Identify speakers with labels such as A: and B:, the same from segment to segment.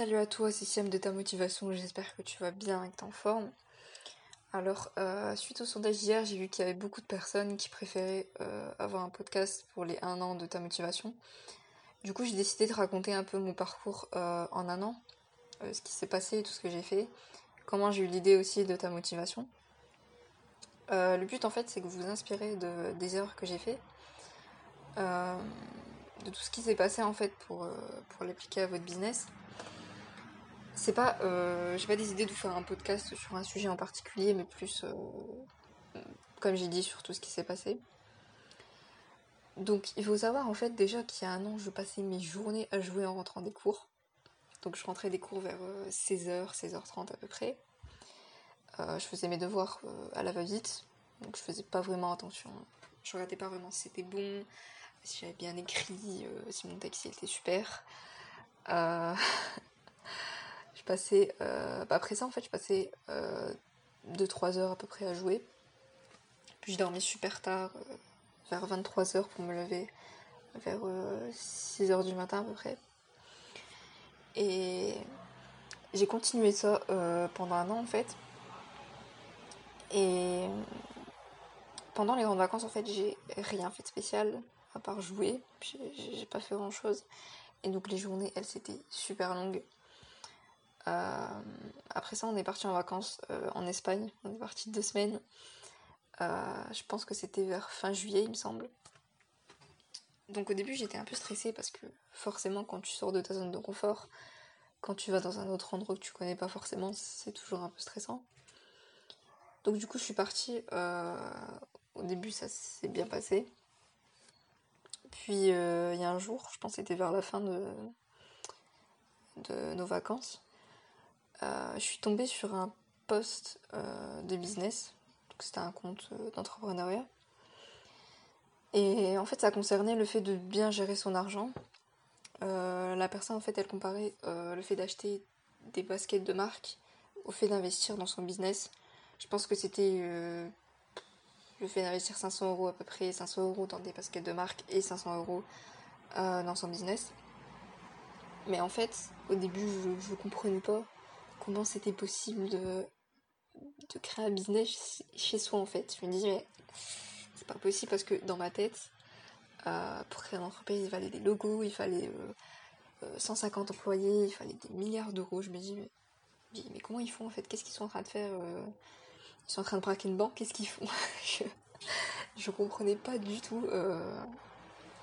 A: Salut à toi, c'est de ta motivation, j'espère que tu vas bien et que t'es en forme. Alors, euh, suite au sondage d'hier, j'ai vu qu'il y avait beaucoup de personnes qui préféraient euh, avoir un podcast pour les 1 an de ta motivation. Du coup, j'ai décidé de raconter un peu mon parcours euh, en un an, ce qui s'est passé, tout ce que j'ai fait, comment j'ai eu l'idée aussi de ta motivation. le but en fait, c'est que vous vous inspirez de, des erreurs que j'ai fait, de tout ce qui s'est passé en fait pour, pour l'appliquer à votre business c'est pas, euh, j'ai pas des idées de faire un podcast sur un sujet en particulier, mais plus, euh, comme j'ai dit, sur tout ce qui s'est passé. Donc, il faut savoir en fait déjà qu'il y a un an, je passais mes journées à jouer en rentrant des cours. Donc, je rentrais des cours vers 16h, euh, 16h30 à peu près. je faisais mes devoirs à la va-vite, donc je faisais pas vraiment attention. Je regardais pas vraiment si c'était bon, si j'avais bien écrit, si mon texte était super. Je euh, bah, après ça en fait, je passais 2-3 euh, heures à peu près à jouer. Puis je dormais super tard, euh, vers 23 heures pour me lever vers 6 heures du matin à peu près. Et j'ai continué ça pendant un an en fait. Et pendant les grandes vacances en fait, j'ai rien fait de spécial à part jouer. J'ai pas fait grand chose. Et donc les journées, elles, c'était super longues. Euh, après ça, on est parti en vacances euh, en Espagne. On est parti deux semaines. Euh, je pense que c'était vers fin juillet, il me semble. Donc au début, j'étais un peu stressée parce que forcément, quand tu sors de ta zone de confort, quand tu vas dans un autre endroit que tu connais pas forcément, c'est toujours un peu stressant. Donc du coup, je suis partie. au début, ça s'est bien passé. Puis il y a un jour, je pense que c'était vers la fin de, de nos vacances, euh, je suis tombée sur un post euh, de business. C'était un compte euh, d'entrepreneuriat. Et en fait, ça concernait le fait de bien gérer son argent. la personne, en fait, elle comparait le fait d'acheter des baskets de marque au fait d'investir dans son business. Je pense que c'était le fait d'investir 500 euros à peu près, 500 euros dans des baskets de marque et 500 euros dans son business. Mais en fait, au début, je ne comprenais pas comment c'était possible de, créer un business chez soi en fait. Je me dis mais c'est pas possible parce que dans ma tête, euh, pour créer une entreprise, il fallait des logos, il fallait 150 euh, euh, employés, il fallait des milliards d'euros. Je me dis mais, mais, comment ils font en fait? Qu'est-ce qu'ils sont en train de faire Ils sont en train de braquer une banque, qu'est-ce qu'ils font? Je, je comprenais pas du tout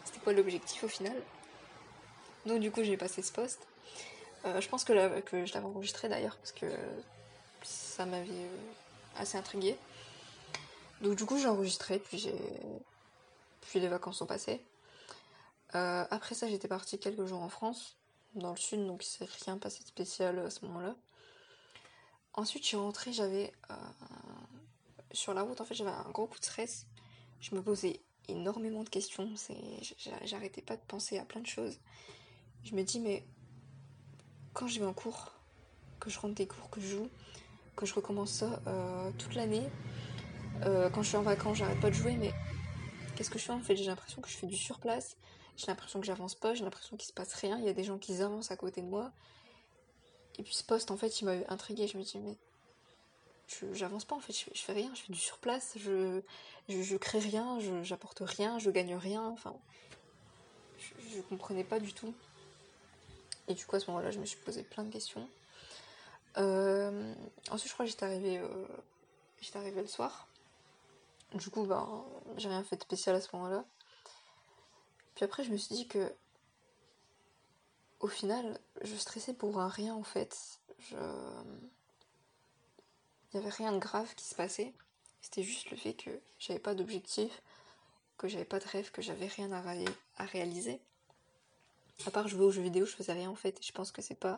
A: c'était quoi l'objectif au final? Donc du coup j'ai passé ce poste. Euh, je pense que, je l'avais enregistré d'ailleurs parce que ça m'avait euh, assez intrigué. Donc du coup j'ai enregistré, puis les vacances sont passées. Euh, après ça j'étais partie quelques jours en France, dans le sud, donc il s'est rien passé de spécial à ce moment-là. Ensuite je suis rentrée, j'avais sur la route en fait j'avais un gros coup de stress. Je me posais énormément de questions, j'arrêtais pas de penser à plein de choses. Je me dis mais quand je vais en cours, que je rentre des cours, que je joue, que je recommence ça euh, toute l'année. Euh, quand je suis en vacances, j'arrête pas de jouer, mais qu'est-ce que je fais? En fait J'ai l'impression que je fais du surplace, j'ai l'impression que j'avance pas, j'ai l'impression qu'il se passe rien, il y a des gens qui avancent à côté de moi. Et puis ce poste, en fait, il m'a intrigué. Je me dis, mais j'avance pas en fait, je, fais rien, je fais du surplace, je, je, crée rien, j'apporte rien, je gagne rien, enfin, je, je comprenais pas du tout. Et du coup, à ce moment-là, je me suis posé plein de questions. Euh, ensuite, je crois que j'étais arrivée, euh, arrivée le soir. Du coup, ben, j'ai rien fait de spécial à ce moment-là. Puis après, je me suis dit que, au final, je stressais pour un rien en fait. Je... Il n'y avait rien de grave qui se passait. C'était juste le fait que j'avais pas d'objectif, que j'avais pas de rêve, que j'avais rien à réaliser à part jouer aux jeux vidéo, je faisais rien en fait. je pense que c'est pas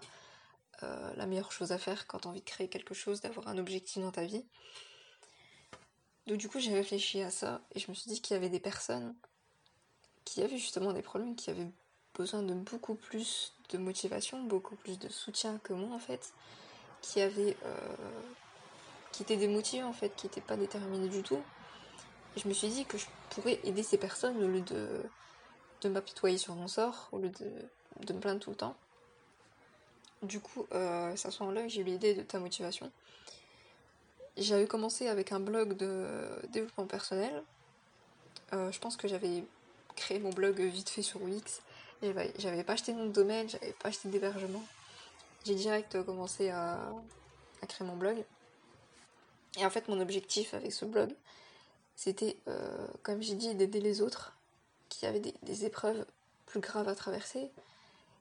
A: euh, la meilleure chose à faire quand t'as envie de créer quelque chose, d'avoir un objectif dans ta vie. Donc du coup j'ai réfléchi à ça et je me suis dit qu'il y avait des personnes qui avaient justement des problèmes, qui avaient besoin de beaucoup plus de motivation, beaucoup plus de soutien que moi en fait, qui avaient euh, qui étaient démotivées en fait, qui n'étaient pas déterminées du tout. Et je me suis dit que je pourrais aider ces personnes au lieu de de m'apitoyer sur mon sort au lieu de, me plaindre tout le temps. Du coup, euh, c'est à ce j'ai eu l'idée de ta motivation. J'avais commencé avec un blog de développement personnel. Euh, je pense que j'avais créé mon blog vite fait sur Wix. J'avais pas acheté de domaine, j'avais pas acheté d'hébergement. J'ai direct commencé à, créer mon blog. Et en fait, mon objectif avec ce blog, c'était, euh, comme j'ai dit, d'aider les autres qui avaient des, épreuves plus graves à traverser,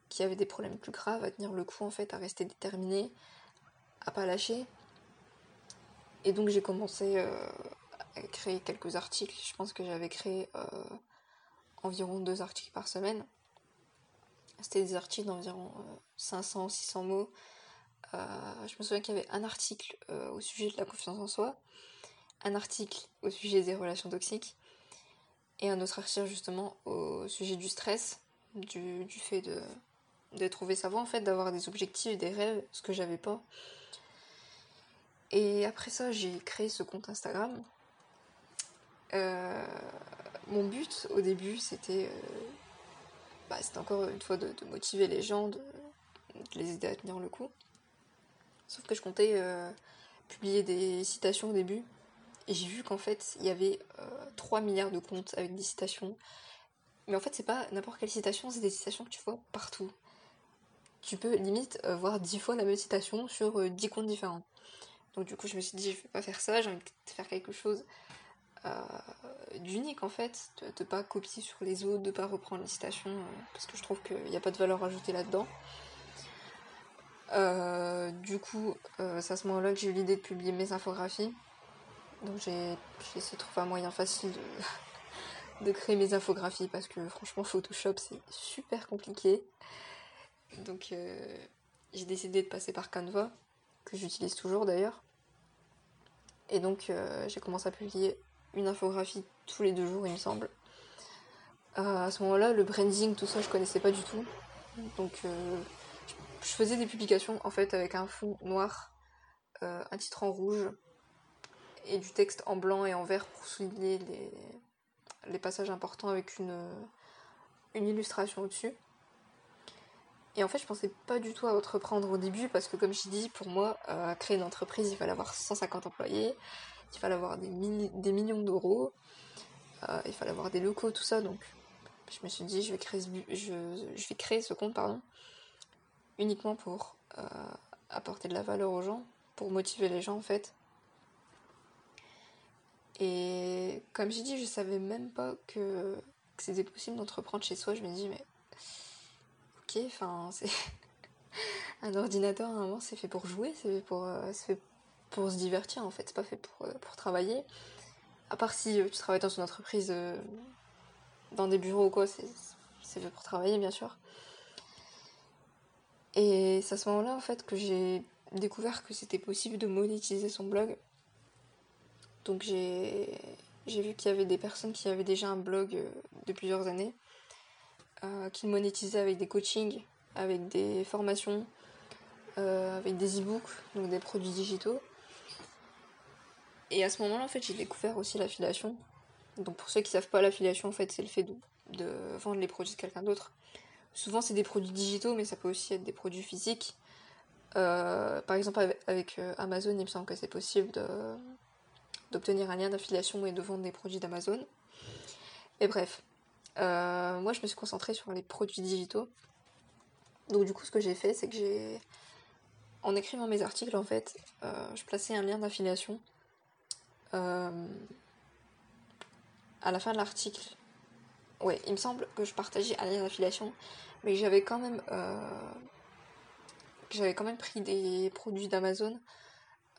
A: qui avaient des problèmes plus graves à tenir le coup, en fait, à rester déterminé, à pas lâcher. Et donc, j'ai commencé euh, à créer quelques articles. Je pense que j'avais créé euh, environ deux articles par semaine. C'était des articles d'environ 500 ou 600 mots. Euh, je me souviens qu'il y avait un article euh, au sujet de la confiance en soi, un article au sujet des relations toxiques, et un autre article justement au sujet du stress, du, fait de, de trouver sa voie en fait, d'avoir des objectifs, des rêves, ce que j'avais pas. Et après ça, j'ai créé ce compte Instagram. Euh, mon but au début, c'était bah, c'était encore une fois de, motiver les gens, de, les aider à tenir le coup. Sauf que je comptais euh, publier des citations au début. Et j'ai vu qu'en fait, il y avait 3 euh, milliards de comptes avec des citations. Mais en fait, c'est pas n'importe quelle citation, c'est des citations que tu vois partout. Tu peux limite euh, voir 10 fois la même citation sur 10 comptes différents. Donc du coup, je me suis dit, je vais pas faire ça, j'ai envie de faire quelque chose d'unique en fait, de, ne pas copier sur les autres, de pas reprendre les citations, parce que je trouve qu'il n'y a pas de valeur ajoutée là-dedans. Euh, du coup, euh, c'est à ce moment-là que j'ai eu l'idée de publier mes infographies. Donc j'ai essayé de trouver un moyen facile de, de créer mes infographies parce que franchement Photoshop c'est super compliqué. Donc euh, j'ai décidé de passer par Canva, que j'utilise toujours d'ailleurs. Et donc j'ai commencé à publier une infographie tous les deux jours il me semble. à ce moment-là, le branding, tout ça, je connaissais pas du tout. Donc je faisais des publications en fait avec un fond noir, euh, un titre en rouge et du texte en blanc et en vert pour souligner les, passages importants avec une, illustration au-dessus. Et en fait, je pensais pas du tout à entreprendre au début parce que, comme je dit, pour moi, euh, créer une entreprise, il fallait avoir 150 employés, il fallait avoir des, millions d'euros, euh, il fallait avoir des locaux, tout ça. Donc, je me suis dit, je vais créer ce, je, je vais créer ce compte, pardon, uniquement pour euh, apporter de la valeur aux gens, pour motiver les gens en fait. Et comme j'ai dit, je savais même pas que, c'était possible d'entreprendre chez soi. Je me dis, mais ok, enfin, c'est. un ordinateur, à un moment, c'est fait pour jouer, c'est fait pour, euh, se divertir en fait, c'est pas fait pour, euh, pour travailler. À part si tu travailles dans une entreprise, dans des bureaux ou quoi, c'est fait pour travailler bien sûr. Et c'est à ce moment-là, en fait, que j'ai découvert que c'était possible de monétiser son blog. Donc j'ai, vu qu'il y avait des personnes qui avaient déjà un blog euh, de plusieurs années, euh, qui monétisaient avec des coachings, avec des formations, euh, avec des e-books, donc des produits digitaux. Et à ce moment-là, en fait, j'ai découvert aussi l'affiliation. Donc pour ceux qui savent pas, l'affiliation, en fait, c'est le fait de, de vendre les produits de quelqu'un d'autre. Souvent, c'est des produits digitaux, mais ça peut aussi être des produits physiques. Par exemple, avec, Amazon, il me semble que c'est possible d'obtenir un lien d'affiliation et de vendre des produits d'Amazon. Et bref, euh, moi, je me suis concentrée sur les produits digitaux. Donc, du coup, ce que j'ai fait, c'est que j'ai. En écrivant mes articles, en fait, je plaçais un lien d'affiliation à la fin de l'article. Ouais, il me semble que je partageais un lien d'affiliation mais j'avais quand même euh, j'avais quand même pris des produits d'Amazon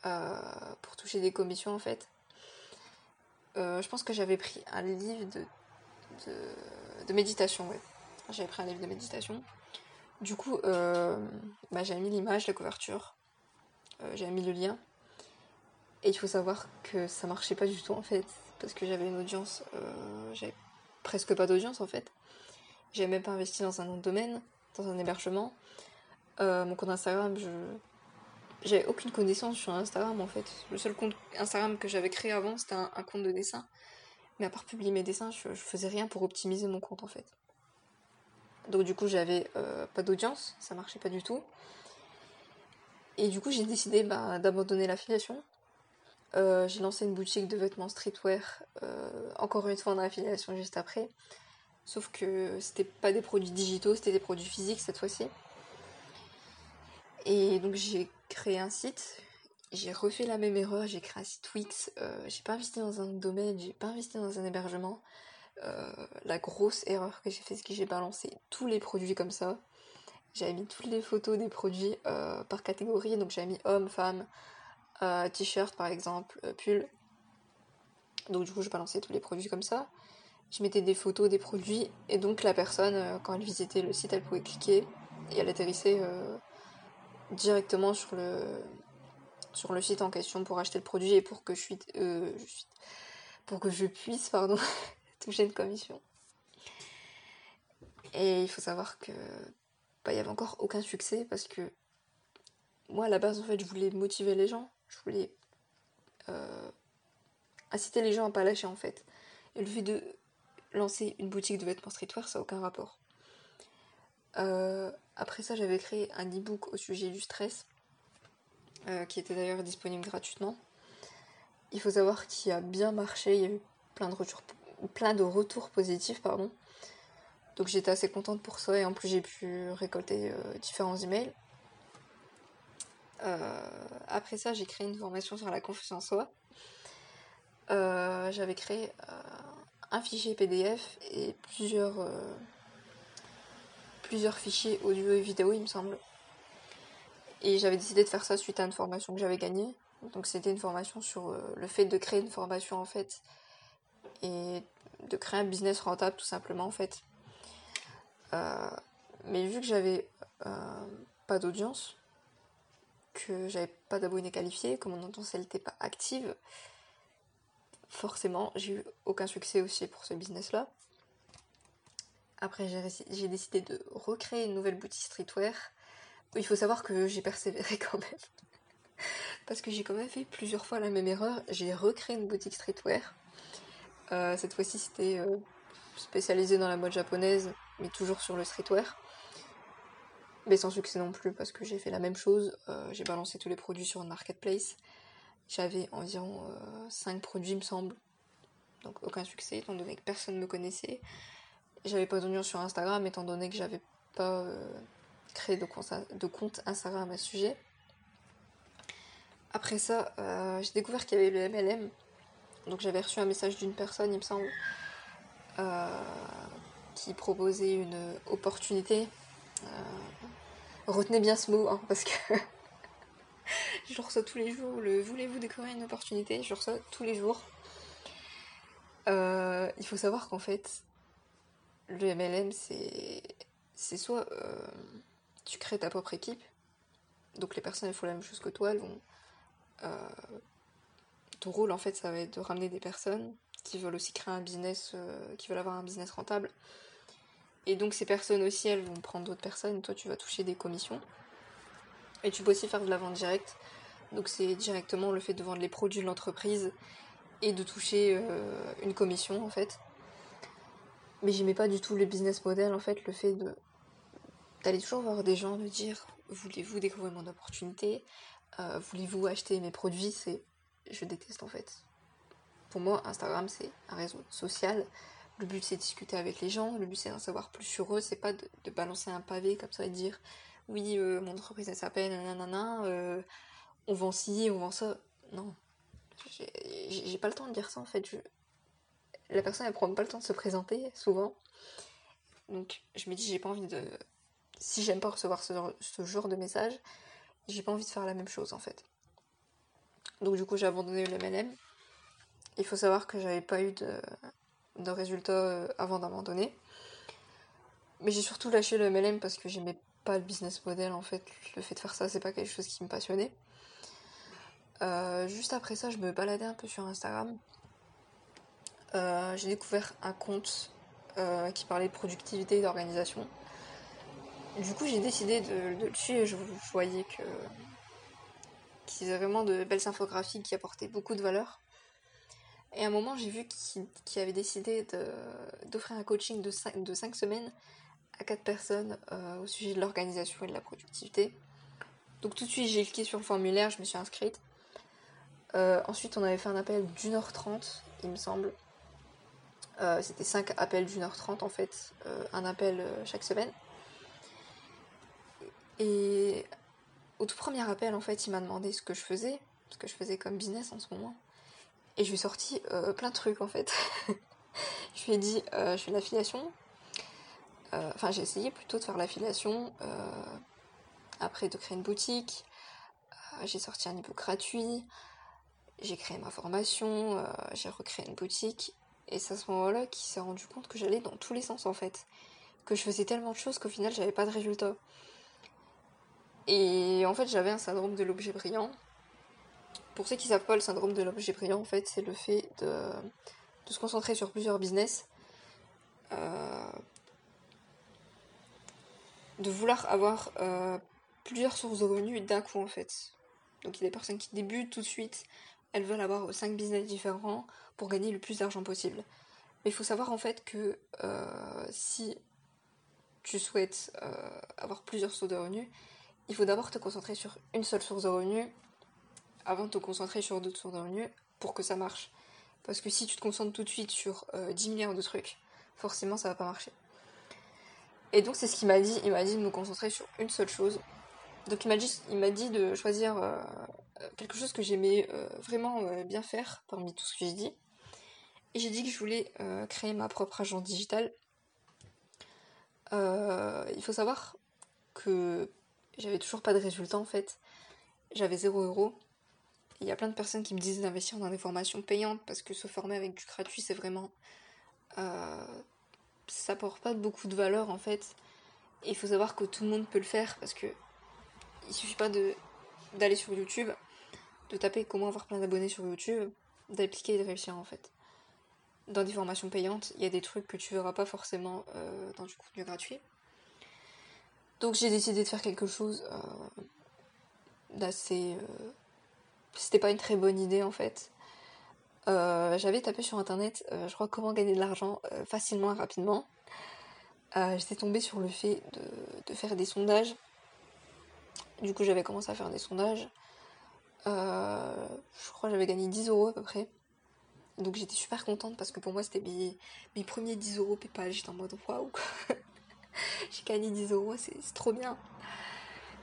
A: euh, pour toucher des commissions en fait. Euh, je pense que j'avais pris un livre de, de, méditation, ouais. J'avais pris un livre de méditation. Du coup, bah, j'avais mis l'image, la couverture, j'avais mis le lien. Et il faut savoir que ça marchait pas du tout en fait, parce que j'avais une audience, j'avais presque pas d'audience en fait. J'ai même pas investi dans un nom domaine, dans un hébergement. Euh, mon compte Instagram, je j'avais aucune connaissance sur Instagram en fait. Le seul compte Instagram que j'avais créé avant, c'était un, compte de dessin. Mais à part publier mes dessins, je, faisais rien pour optimiser mon compte en fait. Donc du coup, j'avais euh, pas d'audience, ça marchait pas du tout. Et du coup, j'ai décidé bah, d'abandonner l'affiliation. Euh, j'ai lancé une boutique de vêtements streetwear, euh, encore une fois en affiliation juste après. Sauf que c'était pas des produits digitaux, c'était des produits physiques cette fois-ci. Et donc j'ai créé un site, j'ai refait la même erreur, j'ai créé un site Wix, euh, j'ai pas investi dans un domaine, j'ai pas investi dans un hébergement. la grosse erreur que j'ai fait, c'est que j'ai balancé tous les produits comme ça. J'avais mis toutes les photos des produits par catégorie, donc j'avais mis homme, femme, euh, t-shirt par exemple, euh, pull. Donc du coup je balançais tous les produits comme ça. Je mettais des photos des produits et donc la personne euh, quand elle visitait le site elle pouvait cliquer et elle atterrissait directement sur le sur le site en question pour acheter le produit et pour que je, suis, pour que je puisse pardon toucher une commission. Et il faut savoir que bah, il y avait encore aucun succès parce que moi à la base en fait je voulais motiver les gens je voulais euh, inciter les gens à pas lâcher en fait. Et le fait de lancer une boutique de vêtements streetwear, ça n'a aucun rapport. Euh, après ça, j'avais créé un e-book au sujet du stress, euh, qui était d'ailleurs disponible gratuitement. Il faut savoir qu'il a bien marché, il y a eu plein de retours, plein de retours positifs, pardon. Donc j'étais assez contente pour ça et en plus j'ai pu récolter différents emails. Euh, après ça, j'ai créé une formation sur la confiance en soi. Euh, j'avais créé euh, un fichier PDF et plusieurs, plusieurs fichiers audio et vidéo, il me semble. Et j'avais décidé de faire ça suite à une formation que j'avais gagnée. Donc c'était une formation sur le fait de créer une formation en fait et de créer un business rentable tout simplement en fait. mais vu que j'avais pas d'audience, que j'avais pas d'abonnés qualifiés, que mon audience n'était pas active, forcément j'ai eu aucun succès aussi pour ce business là. Après j'ai décidé de recréer une nouvelle boutique streetwear. Il faut savoir que j'ai persévéré quand même. Parce que j'ai quand même fait plusieurs fois la même erreur. J'ai recréé une boutique streetwear. Euh, cette fois-ci c'était euh, spécialisé dans la mode japonaise, mais toujours sur le streetwear mais sans succès non plus parce que j'ai fait la même chose. Euh, j'ai balancé tous les produits sur une marketplace. J'avais environ 5 euh, produits, me semble. Donc aucun succès, étant donné que personne ne me connaissait. J'avais pas d'oignon sur Instagram, étant donné que j'avais pas euh, créé de compte, Instagram à ce sujet. Après ça, j'ai découvert qu'il y avait le MLM. Donc j'avais reçu un message d'une personne, il me semble, qui proposait une opportunité Retenez bien ce mot, hein, parce que je reçois tous les jours le voulez-vous découvrir une opportunité? Je reçois tous les jours. Euh, il faut savoir qu'en fait, le MLM, c'est, soit euh, tu crées ta propre équipe, donc les personnes elles font la même chose que toi, elles vont. Euh, ton rôle en fait, ça va être de ramener des personnes qui veulent aussi créer un business, qui veulent avoir un business rentable et donc ces personnes aussi, elles vont prendre d'autres personnes, toi tu vas toucher des commissions. Et tu peux aussi faire de la vente directe. Donc c'est directement le fait de vendre les produits de l'entreprise et de toucher euh, une commission en fait. Mais j'aimais pas du tout le business model en fait, le fait de d'aller toujours voir des gens, de dire voulez-vous découvrir mon opportunité, euh, voulez-vous acheter mes produits, c'est je déteste en fait. Pour moi, Instagram c'est un réseau social le but c'est de discuter avec les gens, le but c'est d'en savoir plus sur eux, c'est pas de, balancer un pavé comme ça et de dire oui euh, mon entreprise elle s'appelle nanana, euh, on vend ci, on vend ça. Non. J'ai pas le temps de dire ça en fait. La personne elle prend pas le temps de se présenter souvent. Donc je me dis j'ai pas envie de. Si j'aime pas recevoir ce, genre de message, j'ai pas envie de faire la même chose en fait. Donc du coup j'ai abandonné le MLM. Il faut savoir que j'avais pas eu de, de résultats euh, avant d'abandonner. Mais j'ai surtout lâché le MLM parce que j'aimais pas le business model en fait. Le fait de faire ça, c'est pas quelque chose qui me passionnait. Euh, juste après ça, je me baladais un peu sur Instagram. Euh, j'ai découvert un compte qui parlait de productivité et d'organisation. Du coup, j'ai décidé de, le suivre. Je, voyais que qu'ils avaient vraiment de belles infographies qui apportaient beaucoup de valeur. Et à un moment, j'ai vu qu'il avait décidé d'offrir un coaching de 5, de semaines à 4 personnes euh, au sujet de l'organisation et de la productivité. Donc tout de suite j'ai cliqué sur le formulaire, je me suis inscrite. Euh, ensuite on avait fait un appel d'une heure trente, il me semble. Euh, c'était cinq appels d'une heure trente en fait, un appel chaque semaine. Et au tout premier appel en fait il m'a demandé ce que je faisais, ce que je faisais comme business en ce moment. Et je lui ai sorti plein de trucs en fait. je lui ai dit je fais de l'affiliation, euh, enfin, j'ai essayé plutôt de faire l'affiliation, euh, après de créer une boutique. Euh, j'ai sorti un e-book gratuit, j'ai créé ma formation, j'ai recréé une boutique. Et c'est à ce moment-là qu'il s'est rendu compte que j'allais dans tous les sens en fait. Que je faisais tellement de choses qu'au final j'avais pas de résultat. Et en fait j'avais un syndrome de l'objet brillant. Pour ceux qui savent pas le syndrome de l'objet brillant en fait c'est le fait de, se concentrer sur plusieurs business. Euh, de vouloir avoir euh, plusieurs sources de revenus d'un coup en fait. Donc il y a des personnes qui débutent tout de suite, elles veulent avoir 5 business différents pour gagner le plus d'argent possible. Mais il faut savoir en fait que euh, si tu souhaites euh, avoir plusieurs sources de revenus, il faut d'abord te concentrer sur une seule source de revenus avant de te concentrer sur d'autres sources de revenus pour que ça marche. Parce que si tu te concentres tout de suite sur 10 milliards de trucs, forcément ça va pas marcher. Et donc c'est ce qu'il m'a dit, il m'a dit de me concentrer sur une seule chose. Donc il m'a dit, il m'a dit de choisir euh, quelque chose que j'aimais euh, vraiment euh, bien faire parmi tout ce que j'ai dit. J'ai dit que je voulais créer ma propre agence digitale. il faut savoir que j'avais toujours pas de résultat en fait. J'avais 0 euros. Il y a plein de personnes qui me disent d'investir dans des formations payantes parce que se former avec du gratuit c'est vraiment ça porte pas beaucoup de valeur en fait. Et il faut savoir que tout le monde peut le faire parce que il suffit pas d'aller sur YouTube, de taper comment avoir plein d'abonnés sur YouTube, d'appliquer et de réussir en fait. Dans des formations payantes, il y a des trucs que tu verras pas forcément euh, dans du contenu gratuit. Donc j'ai décidé de faire quelque chose euh, d'assez. Euh, c'était pas une très bonne idée en fait. J'avais tapé sur internet, je crois, comment gagner de l'argent facilement et rapidement. J'étais tombée sur le fait de, faire des sondages. Du coup, j'avais commencé à faire des sondages. je crois que j'avais gagné 10 euros à peu près. Donc j'étais super contente parce que pour moi, c'était mes, mes premiers 10 euros PayPal. J'étais en mode waouh, j'ai gagné 10 euros, c'est trop bien.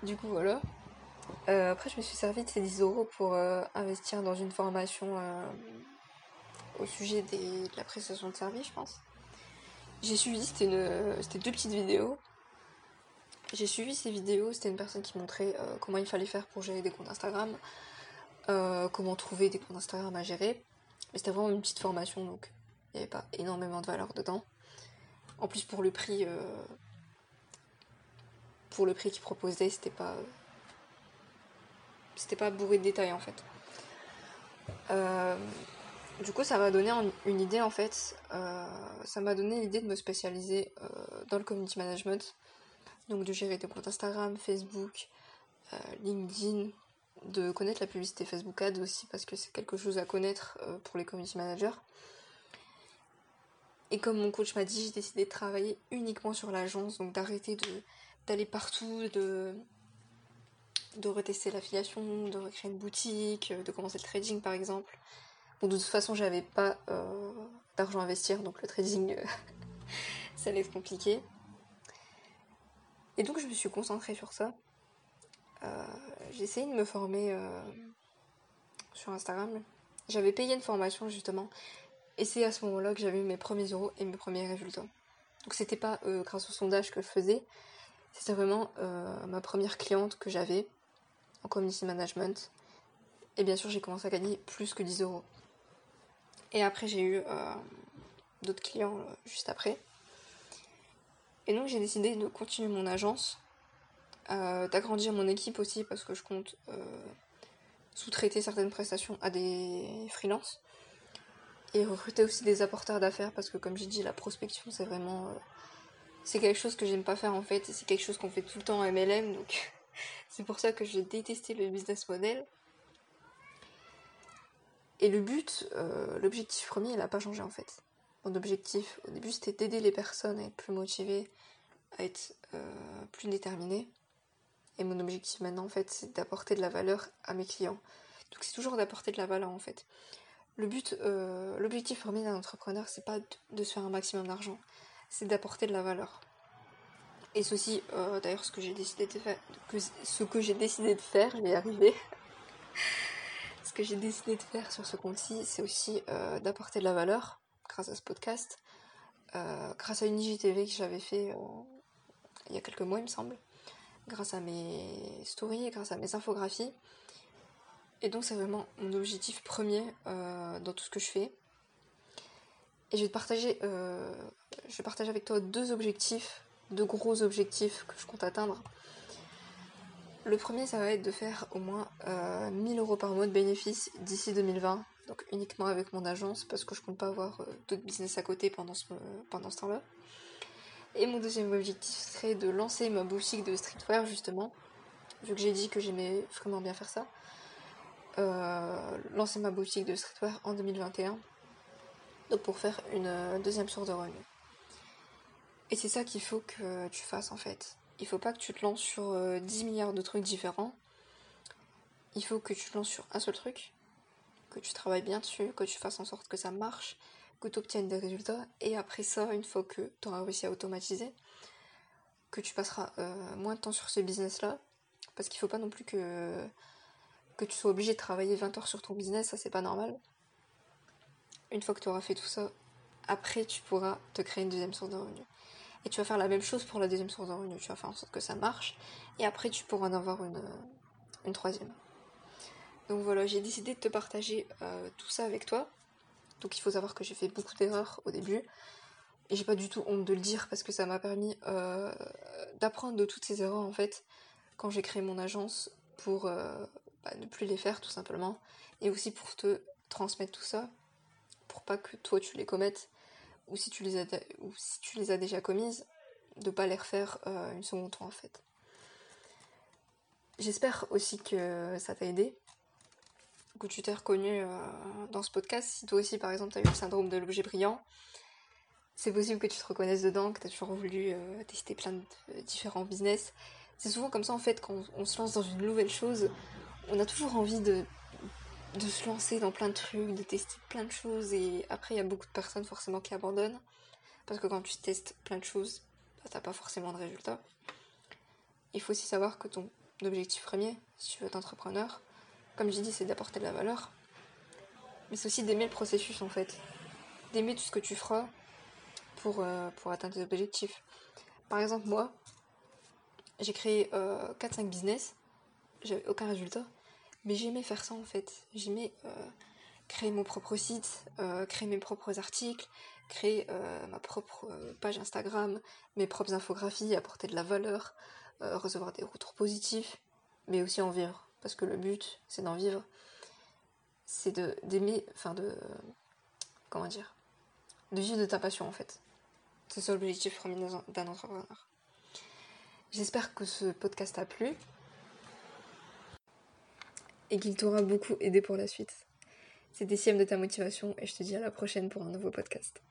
A: Du coup, voilà. après, je me suis servi de ces 10 euros pour investir dans une formation au sujet de la prestation de service, je pense. J'ai suivi, c'était deux petites vidéos. J'ai suivi ces vidéos, c'était une personne qui montrait euh, comment il fallait faire pour gérer des comptes Instagram, euh, comment trouver des comptes Instagram à gérer. Mais c'était vraiment une petite formation, donc il n'y avait pas énormément de valeur dedans. En plus, pour le prix, euh, pour le prix qu'il proposait, c'était pas, c'était pas bourré de détails en fait. Du coup, ça m'a donné une idée en fait. Euh, ça m'a donné l'idée de me spécialiser euh, dans le community management. Donc de gérer des comptes Instagram, Facebook, euh, LinkedIn, de connaître la publicité Facebook Ads aussi parce que c'est quelque chose à connaître pour les community managers. Et comme mon coach m'a dit, j'ai décidé de travailler uniquement sur l'agence, donc d'arrêter d'aller partout, de, de retester l'affiliation, de recréer une boutique, de commencer le trading par exemple. Bon, de toute façon, j'avais pas euh, d'argent à investir, donc le trading, euh, ça allait être compliqué. Et donc, je me suis concentrée sur ça. Euh, j'ai essayé de me former sur Instagram. J'avais payé une formation, justement. Et c'est à ce moment-là que j'avais mes premiers euros et mes premiers résultats. Donc, c'était pas grâce au sondage que je faisais. C'était vraiment ma première cliente que j'avais en community management. Et bien sûr, j'ai commencé à gagner plus que 10 euros. Et après, j'ai eu euh, d'autres clients euh, juste après. Et donc, j'ai décidé de continuer mon agence, euh, d'agrandir mon équipe aussi parce que je compte sous-traiter certaines prestations à des freelances et recruter aussi des apporteurs d'affaires parce que, comme j'ai dit, la prospection, c'est vraiment. c'est quelque chose que j'aime pas faire en fait et c'est quelque chose qu'on fait tout le temps en MLM donc c'est pour ça que j'ai détesté le business model et le but, euh, l'objectif premier, il n'a pas changé en fait. Mon objectif au début, c'était d'aider les personnes à être plus motivées, à être euh, plus déterminées. Et mon objectif maintenant, en fait, c'est d'apporter de la valeur à mes clients. Donc c'est toujours d'apporter de la valeur, en fait. Le but, euh, l'objectif premier d'un entrepreneur, c'est pas de, se faire un maximum d'argent, c'est d'apporter de la valeur. Et ceci, euh, d'ailleurs, ce que j'ai décidé de faire, ce que j'ai décidé de faire, je vais y arriver. ce que j'ai décidé de faire sur ce compte-ci, c'est aussi euh, d'apporter de la valeur grâce à ce podcast, grâce à une IGTV que j'avais fait il y a quelques mois, il me semble, grâce à mes stories, grâce à mes infographies. Et donc c'est vraiment mon objectif premier euh, dans tout ce que je fais. Et je vais te partager, euh, je vais partager avec toi deux objectifs, deux gros objectifs que je compte atteindre. Le premier, ça va être de faire au moins 1000 euh, euros par mois de bénéfices d'ici 2020, donc uniquement avec mon agence, parce que je compte pas avoir d'autres business à côté pendant ce, pendant ce temps-là. Et mon deuxième objectif serait de lancer ma boutique de streetwear, justement, vu que j'ai dit que j'aimais vraiment bien faire ça. Euh, lancer ma boutique de streetwear en 2021. Donc pour faire une euh, deuxième source de revenus. Et c'est ça qu'il faut que tu fasses en fait. Il faut pas que tu te lances sur 10 euh, milliards de trucs différents. Il faut que tu te lances sur un seul truc, que tu travailles bien dessus, que tu fasses en sorte que ça marche, que tu obtiennes des résultats. Et après ça, une fois que tu auras réussi à automatiser, que tu passeras moins de temps sur ce business-là. Parce qu'il faut pas non plus que que tu sois obligé de travailler 20 heures sur ton business, ça c'est pas normal. Une fois que tu auras fait tout ça, après tu pourras te créer une deuxième source de revenus. Et tu vas faire la même chose pour la deuxième source de revenus. Tu vas faire en sorte que ça marche. Et après tu pourras en avoir une, une troisième. Donc voilà, j'ai décidé de te partager euh, tout ça avec toi. Donc il faut savoir que j'ai fait beaucoup d'erreurs au début. Et j'ai pas du tout honte de le dire parce que ça m'a permis euh, d'apprendre de toutes ces erreurs en fait quand j'ai créé mon agence pour, euh, ne plus les faire tout simplement. Et aussi pour te transmettre tout ça, pour pas que toi tu les commettes, ou si tu les as, ou si tu les as déjà commises, de pas les refaire euh, une seconde fois en fait. J'espère aussi que ça t'a aidé, que tu t'es reconnu euh, dans ce podcast. Si toi aussi par exemple tu as eu le syndrome de l'objet brillant, c'est possible que tu te reconnaisses dedans, que tu as toujours voulu euh, tester plein de différents business. C'est souvent comme ça en fait quand on se lance dans une nouvelle chose, on a toujours envie de, de se lancer dans plein de trucs, de tester plein de choses, et après il y a beaucoup de personnes forcément qui abandonnent, parce que quand tu testes plein de choses, bah, t'as pas forcément de résultats. Il faut aussi savoir que ton objectif premier, si tu veux être entrepreneur, comme j'ai dit, c'est d'apporter de la valeur, mais c'est aussi d'aimer le processus en fait, d'aimer tout ce que tu feras pour, euh, atteindre tes objectifs. Par exemple, moi, j'ai créé 4-5 euh, business, j'avais aucun résultat. Mais j'aimais faire ça en fait. J'aimais euh, créer mon propre site, créer mes propres articles, créer ma propre page Instagram, mes propres infographies, apporter de la valeur, recevoir des retours positifs, mais aussi en vivre. Parce que le but, c'est d'en vivre. C'est de d'aimer, enfin de. Comment dire De vivre de ta passion en fait. C'est ça l'objectif premier d'un entrepreneur. J'espère que ce podcast a plu et qu'il t'aura beaucoup aidé pour la suite. C'était Siem de ta motivation et je te dis à la prochaine pour un nouveau podcast.